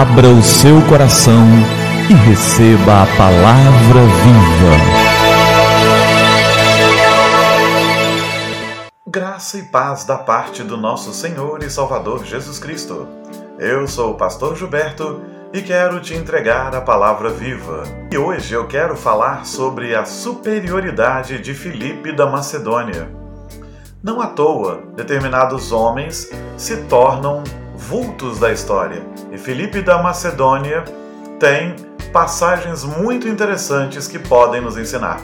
Abra o seu coração e receba a palavra viva. Graça e paz da parte do nosso Senhor e Salvador Jesus Cristo. Eu sou o pastor Gilberto e quero te entregar a palavra viva. E hoje eu quero falar sobre a superioridade de Filipe da Macedônia. Não à toa, determinados homens se tornam vultos da história. E Filipe da Macedônia tem passagens muito interessantes que podem nos ensinar.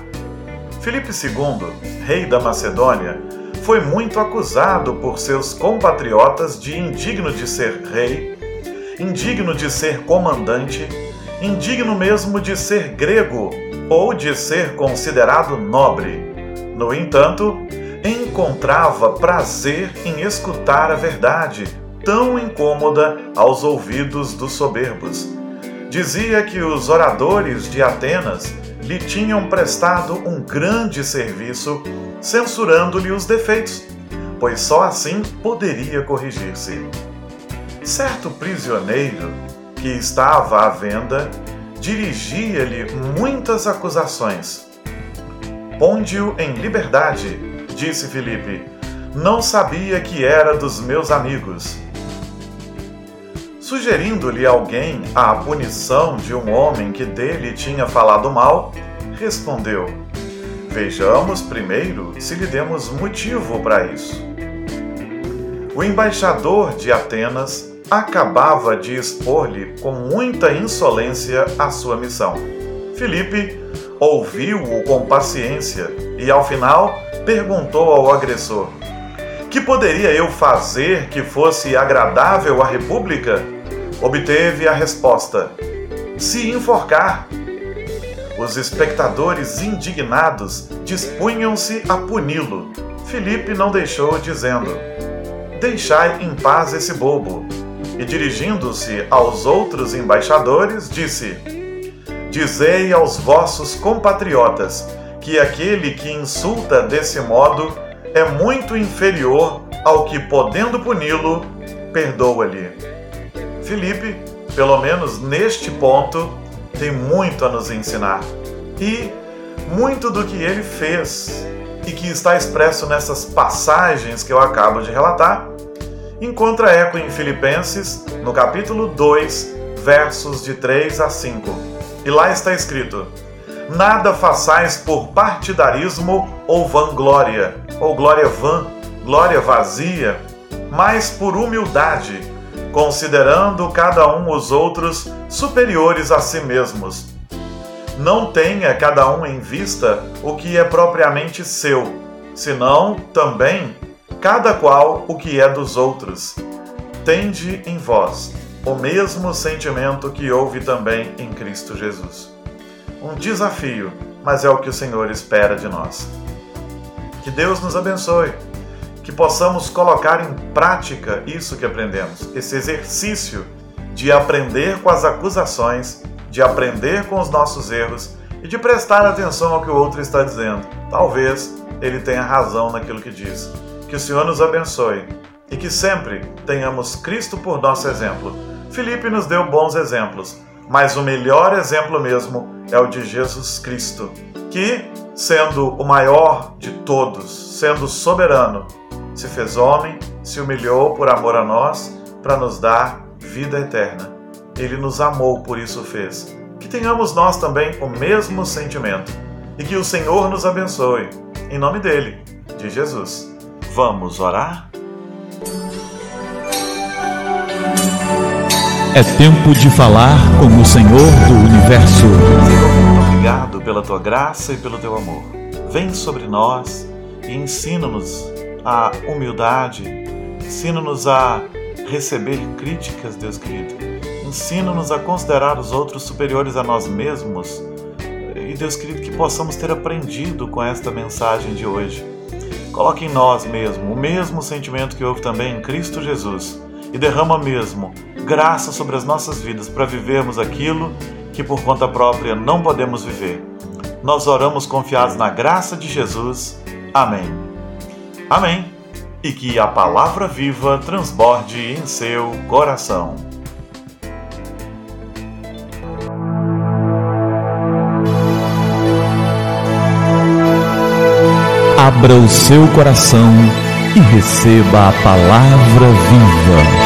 Filipe II, rei da Macedônia, foi muito acusado por seus compatriotas de indigno de ser rei, indigno de ser comandante, indigno mesmo de ser grego ou de ser considerado nobre. No entanto, encontrava prazer em escutar a verdade tão incômoda aos ouvidos dos soberbos. Dizia que os oradores de Atenas lhe tinham prestado um grande serviço, censurando-lhe os defeitos, pois só assim poderia corrigir-se. Certo prisioneiro que estava à venda dirigia-lhe muitas acusações. Ponde-o em liberdade, disse Filipe. Não sabia que era dos meus amigos sugerindo-lhe alguém a punição de um homem que dele tinha falado mal, respondeu: Vejamos primeiro se lhe demos motivo para isso. O embaixador de Atenas acabava de expor-lhe com muita insolência a sua missão. Filipe ouviu-o com paciência e, ao final, perguntou ao agressor: Que poderia eu fazer que fosse agradável à República? Obteve a resposta: se enforcar. Os espectadores indignados dispunham-se a puni-lo. Filipe não deixou, dizendo: Deixai em paz esse bobo. E dirigindo-se aos outros embaixadores, disse: Dizei aos vossos compatriotas que aquele que insulta desse modo é muito inferior ao que, podendo puni-lo, perdoa-lhe. Felipe, pelo menos neste ponto, tem muito a nos ensinar. E muito do que ele fez e que está expresso nessas passagens que eu acabo de relatar, encontra eco em Filipenses, no capítulo 2, versos de 3 a 5. E lá está escrito: Nada façais por partidarismo ou vanglória, ou glória vã, glória vazia, mas por humildade considerando cada um os outros superiores a si mesmos. Não tenha cada um em vista o que é propriamente seu, senão também cada qual o que é dos outros. Tende em vós o mesmo sentimento que houve também em Cristo Jesus. Um desafio, mas é o que o Senhor espera de nós. Que Deus nos abençoe que possamos colocar em prática isso que aprendemos, esse exercício de aprender com as acusações, de aprender com os nossos erros e de prestar atenção ao que o outro está dizendo. Talvez ele tenha razão naquilo que diz. Que o Senhor nos abençoe e que sempre tenhamos Cristo por nosso exemplo. Felipe nos deu bons exemplos, mas o melhor exemplo mesmo é o de Jesus Cristo, que, sendo o maior de todos, sendo soberano, se fez homem, se humilhou por amor a nós, para nos dar vida eterna. Ele nos amou, por isso fez. Que tenhamos nós também o mesmo sentimento e que o Senhor nos abençoe. Em nome dele, de Jesus. Vamos orar? É tempo de falar com o Senhor do universo. Obrigado pela tua graça e pelo teu amor. Vem sobre nós e ensina-nos a humildade, ensina-nos a receber críticas, Deus querido. Ensina-nos a considerar os outros superiores a nós mesmos. E Deus querido, que possamos ter aprendido com esta mensagem de hoje. Coloque em nós mesmo o mesmo sentimento que houve também em Cristo Jesus e derrama mesmo graça sobre as nossas vidas para vivermos aquilo que por conta própria não podemos viver. Nós oramos confiados na graça de Jesus. Amém. Amém. E que a palavra viva transborde em seu coração. Abra o seu coração e receba a palavra viva.